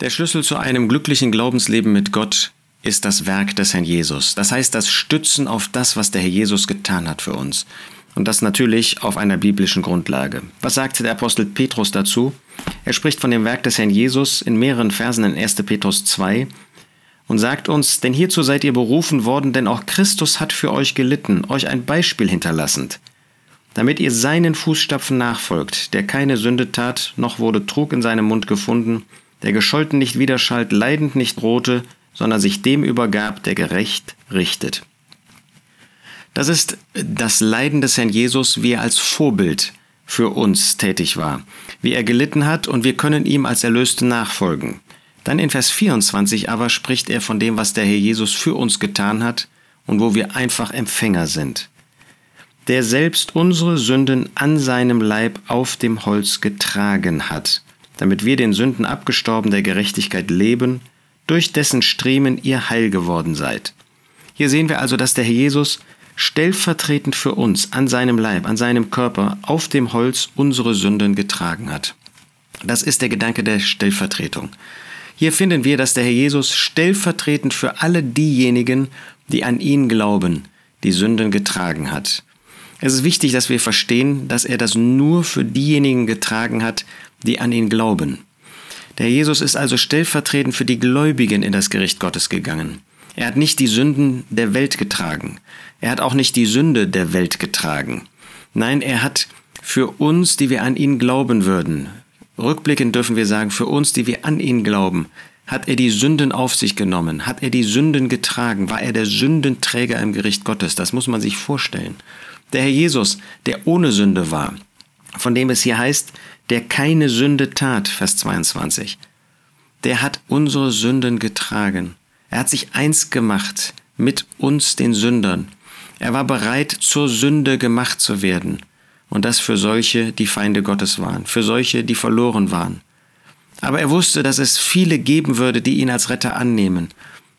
Der Schlüssel zu einem glücklichen Glaubensleben mit Gott ist das Werk des Herrn Jesus. Das heißt, das Stützen auf das, was der Herr Jesus getan hat für uns. Und das natürlich auf einer biblischen Grundlage. Was sagt der Apostel Petrus dazu? Er spricht von dem Werk des Herrn Jesus in mehreren Versen in 1. Petrus 2 und sagt uns, denn hierzu seid ihr berufen worden, denn auch Christus hat für euch gelitten, euch ein Beispiel hinterlassend, damit ihr seinen Fußstapfen nachfolgt, der keine Sünde tat, noch wurde Trug in seinem Mund gefunden, der gescholten nicht widerschallt, leidend nicht drohte, sondern sich dem übergab, der gerecht richtet. Das ist das Leiden des Herrn Jesus, wie er als Vorbild für uns tätig war, wie er gelitten hat und wir können ihm als Erlöste nachfolgen. Dann in Vers 24 aber spricht er von dem, was der Herr Jesus für uns getan hat und wo wir einfach Empfänger sind. Der selbst unsere Sünden an seinem Leib auf dem Holz getragen hat, damit wir den Sünden abgestorben der Gerechtigkeit leben, durch dessen Striemen ihr heil geworden seid. Hier sehen wir also, dass der Herr Jesus stellvertretend für uns an seinem Leib, an seinem Körper auf dem Holz unsere Sünden getragen hat. Das ist der Gedanke der Stellvertretung. Hier finden wir, dass der Herr Jesus stellvertretend für alle diejenigen, die an ihn glauben, die Sünden getragen hat. Es ist wichtig, dass wir verstehen, dass er das nur für diejenigen getragen hat, die an ihn glauben. Der Jesus ist also stellvertretend für die Gläubigen in das Gericht Gottes gegangen. Er hat nicht die Sünden der Welt getragen. Er hat auch nicht die Sünde der Welt getragen. Nein, er hat für uns, die wir an ihn glauben würden, rückblickend dürfen wir sagen, für uns, die wir an ihn glauben, hat er die Sünden auf sich genommen, hat er die Sünden getragen, war er der Sündenträger im Gericht Gottes. Das muss man sich vorstellen. Der Herr Jesus, der ohne Sünde war, von dem es hier heißt, der keine Sünde tat, Vers 22, der hat unsere Sünden getragen. Er hat sich eins gemacht mit uns, den Sündern. Er war bereit, zur Sünde gemacht zu werden. Und das für solche, die Feinde Gottes waren, für solche, die verloren waren. Aber er wusste, dass es viele geben würde, die ihn als Retter annehmen.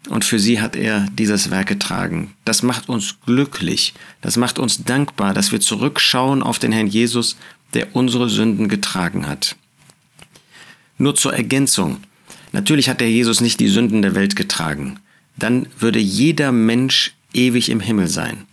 Und für sie hat er dieses Werk getragen. Das macht uns glücklich, das macht uns dankbar, dass wir zurückschauen auf den Herrn Jesus, der unsere Sünden getragen hat. Nur zur Ergänzung. Natürlich hat der Jesus nicht die Sünden der Welt getragen. Dann würde jeder Mensch ewig im Himmel sein.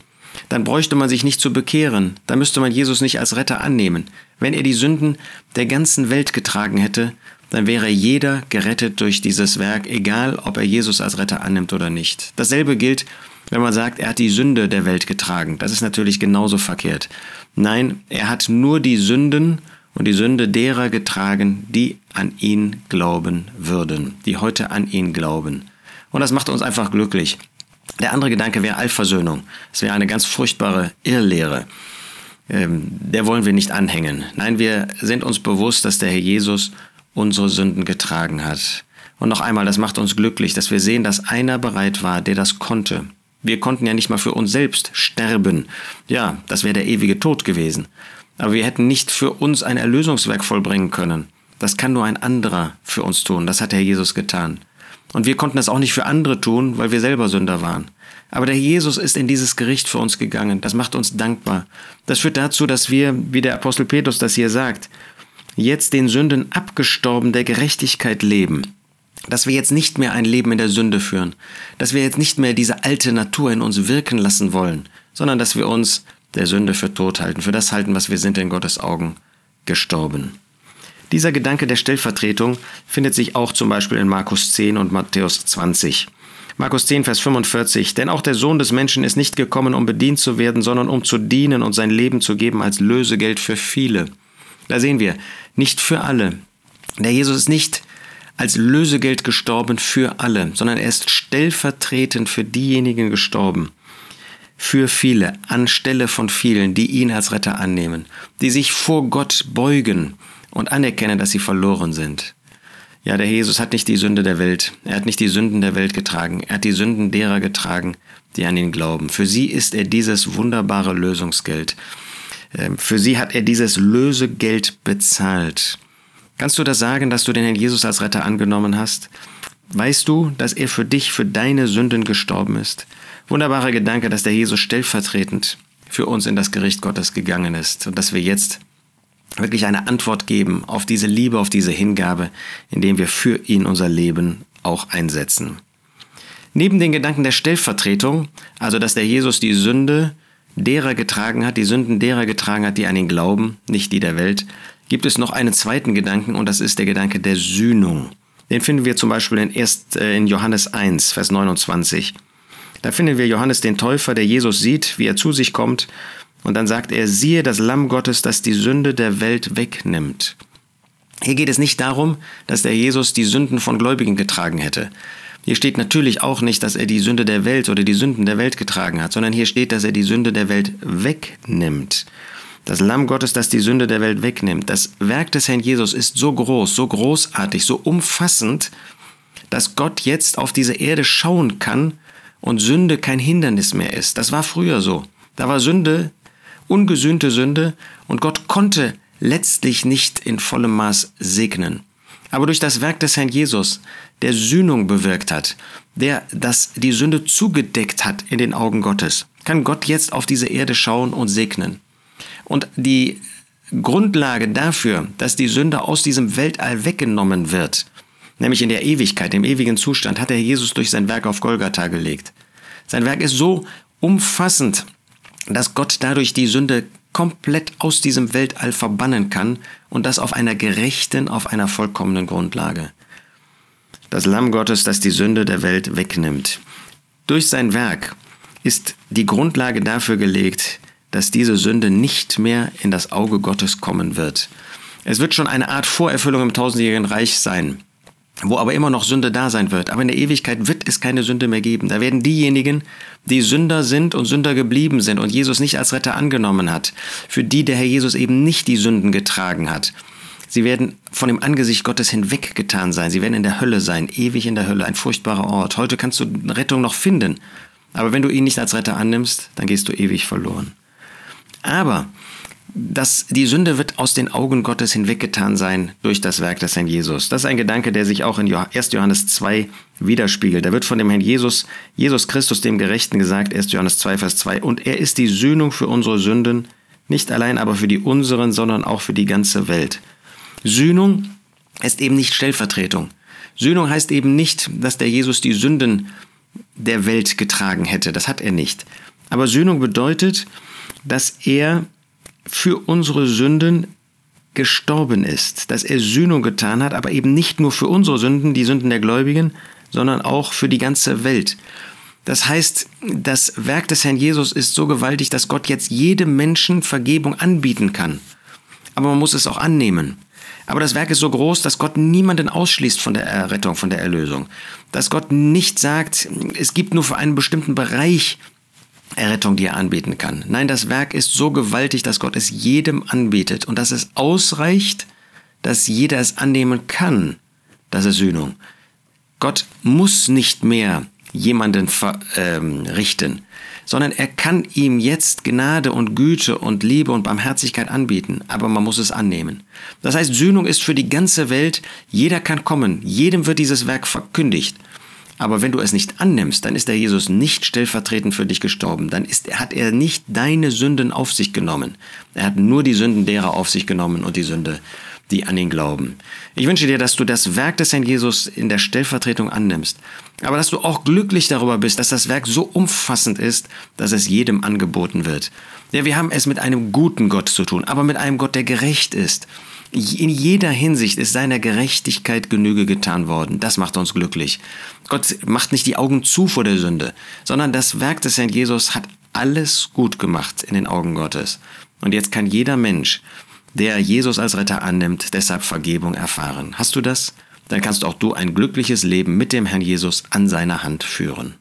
Dann bräuchte man sich nicht zu bekehren, dann müsste man Jesus nicht als Retter annehmen. Wenn er die Sünden der ganzen Welt getragen hätte, dann wäre jeder gerettet durch dieses Werk, egal ob er Jesus als Retter annimmt oder nicht. Dasselbe gilt, wenn man sagt, er hat die Sünde der Welt getragen. Das ist natürlich genauso verkehrt. Nein, er hat nur die Sünden und die Sünde derer getragen, die an ihn glauben würden, die heute an ihn glauben. Und das macht uns einfach glücklich. Der andere Gedanke wäre Allversöhnung. Es wäre eine ganz furchtbare Irrlehre. Ähm, der wollen wir nicht anhängen. Nein, wir sind uns bewusst, dass der Herr Jesus unsere Sünden getragen hat. Und noch einmal, das macht uns glücklich, dass wir sehen, dass einer bereit war, der das konnte. Wir konnten ja nicht mal für uns selbst sterben. Ja, das wäre der ewige Tod gewesen. Aber wir hätten nicht für uns ein Erlösungswerk vollbringen können. Das kann nur ein anderer für uns tun. Das hat Herr Jesus getan. Und wir konnten das auch nicht für andere tun, weil wir selber Sünder waren. Aber der Jesus ist in dieses Gericht für uns gegangen. Das macht uns dankbar. Das führt dazu, dass wir, wie der Apostel Petrus das hier sagt, jetzt den Sünden abgestorben der Gerechtigkeit leben. Dass wir jetzt nicht mehr ein Leben in der Sünde führen. Dass wir jetzt nicht mehr diese alte Natur in uns wirken lassen wollen, sondern dass wir uns der Sünde für tot halten, für das halten, was wir sind in Gottes Augen gestorben. Dieser Gedanke der Stellvertretung findet sich auch zum Beispiel in Markus 10 und Matthäus 20. Markus 10, Vers 45. Denn auch der Sohn des Menschen ist nicht gekommen, um bedient zu werden, sondern um zu dienen und sein Leben zu geben als Lösegeld für viele. Da sehen wir, nicht für alle. Der Jesus ist nicht als Lösegeld gestorben für alle, sondern er ist stellvertretend für diejenigen gestorben. Für viele, anstelle von vielen, die ihn als Retter annehmen, die sich vor Gott beugen und anerkennen, dass sie verloren sind. Ja, der Jesus hat nicht die Sünde der Welt, er hat nicht die Sünden der Welt getragen, er hat die Sünden derer getragen, die an ihn glauben. Für sie ist er dieses wunderbare Lösungsgeld. Ähm, für sie hat er dieses Lösegeld bezahlt. Kannst du das sagen, dass du den Herrn Jesus als Retter angenommen hast? Weißt du, dass er für dich, für deine Sünden gestorben ist? Wunderbarer Gedanke, dass der Jesus stellvertretend für uns in das Gericht Gottes gegangen ist und dass wir jetzt wirklich eine Antwort geben auf diese Liebe, auf diese Hingabe, indem wir für ihn unser Leben auch einsetzen. Neben den Gedanken der Stellvertretung, also dass der Jesus die Sünde derer getragen hat, die Sünden derer getragen hat, die an ihn glauben, nicht die der Welt, gibt es noch einen zweiten Gedanken und das ist der Gedanke der Sühnung. Den finden wir zum Beispiel in, erst, äh, in Johannes 1, Vers 29. Da finden wir Johannes den Täufer, der Jesus sieht, wie er zu sich kommt und dann sagt er, siehe das Lamm Gottes, das die Sünde der Welt wegnimmt. Hier geht es nicht darum, dass der Jesus die Sünden von Gläubigen getragen hätte. Hier steht natürlich auch nicht, dass er die Sünde der Welt oder die Sünden der Welt getragen hat, sondern hier steht, dass er die Sünde der Welt wegnimmt. Das Lamm Gottes, das die Sünde der Welt wegnimmt. Das Werk des Herrn Jesus ist so groß, so großartig, so umfassend, dass Gott jetzt auf diese Erde schauen kann und Sünde kein Hindernis mehr ist. Das war früher so. Da war Sünde, ungesühnte Sünde und Gott konnte letztlich nicht in vollem Maß segnen. Aber durch das Werk des Herrn Jesus, der Sühnung bewirkt hat, der das die Sünde zugedeckt hat in den Augen Gottes, kann Gott jetzt auf diese Erde schauen und segnen. Und die Grundlage dafür, dass die Sünde aus diesem Weltall weggenommen wird, nämlich in der Ewigkeit, im ewigen Zustand, hat der Jesus durch sein Werk auf Golgatha gelegt. Sein Werk ist so umfassend, dass Gott dadurch die Sünde komplett aus diesem Weltall verbannen kann und das auf einer gerechten, auf einer vollkommenen Grundlage. Das Lamm Gottes, das die Sünde der Welt wegnimmt. Durch sein Werk ist die Grundlage dafür gelegt, dass diese Sünde nicht mehr in das Auge Gottes kommen wird. Es wird schon eine Art Vorerfüllung im tausendjährigen Reich sein wo aber immer noch Sünde da sein wird. Aber in der Ewigkeit wird es keine Sünde mehr geben. Da werden diejenigen, die Sünder sind und Sünder geblieben sind und Jesus nicht als Retter angenommen hat, für die der Herr Jesus eben nicht die Sünden getragen hat. Sie werden von dem Angesicht Gottes hinweggetan sein. Sie werden in der Hölle sein, ewig in der Hölle, ein furchtbarer Ort. Heute kannst du Rettung noch finden. Aber wenn du ihn nicht als Retter annimmst, dann gehst du ewig verloren. Aber dass die Sünde wird aus den Augen Gottes hinweggetan sein durch das Werk des Herrn Jesus. Das ist ein Gedanke, der sich auch in 1. Johannes 2 widerspiegelt. Da wird von dem Herrn Jesus, Jesus Christus, dem Gerechten gesagt, 1. Johannes 2, Vers 2, und er ist die Sühnung für unsere Sünden, nicht allein aber für die unseren, sondern auch für die ganze Welt. Sühnung ist eben nicht Stellvertretung. Sühnung heißt eben nicht, dass der Jesus die Sünden der Welt getragen hätte. Das hat er nicht. Aber Sühnung bedeutet, dass er für unsere Sünden gestorben ist, dass er Sühnung getan hat, aber eben nicht nur für unsere Sünden, die Sünden der Gläubigen, sondern auch für die ganze Welt. Das heißt, das Werk des Herrn Jesus ist so gewaltig, dass Gott jetzt jedem Menschen Vergebung anbieten kann. Aber man muss es auch annehmen. Aber das Werk ist so groß, dass Gott niemanden ausschließt von der Errettung, von der Erlösung. Dass Gott nicht sagt, es gibt nur für einen bestimmten Bereich Errettung, die er anbieten kann. Nein, das Werk ist so gewaltig, dass Gott es jedem anbietet und dass es ausreicht, dass jeder es annehmen kann. Das ist Sühnung. Gott muss nicht mehr jemanden verrichten, ähm, sondern er kann ihm jetzt Gnade und Güte und Liebe und Barmherzigkeit anbieten, aber man muss es annehmen. Das heißt, Sühnung ist für die ganze Welt, jeder kann kommen, jedem wird dieses Werk verkündigt. Aber wenn du es nicht annimmst, dann ist der Jesus nicht stellvertretend für dich gestorben. Dann ist, hat er nicht deine Sünden auf sich genommen. Er hat nur die Sünden derer auf sich genommen und die Sünde, die an ihn glauben. Ich wünsche dir, dass du das Werk des Herrn Jesus in der Stellvertretung annimmst. Aber dass du auch glücklich darüber bist, dass das Werk so umfassend ist, dass es jedem angeboten wird. Ja, wir haben es mit einem guten Gott zu tun, aber mit einem Gott, der gerecht ist in jeder Hinsicht ist seiner Gerechtigkeit Genüge getan worden. Das macht uns glücklich. Gott macht nicht die Augen zu vor der Sünde, sondern das Werk des Herrn Jesus hat alles gut gemacht in den Augen Gottes. Und jetzt kann jeder Mensch, der Jesus als Retter annimmt, deshalb Vergebung erfahren. Hast du das? Dann kannst auch du ein glückliches Leben mit dem Herrn Jesus an seiner Hand führen.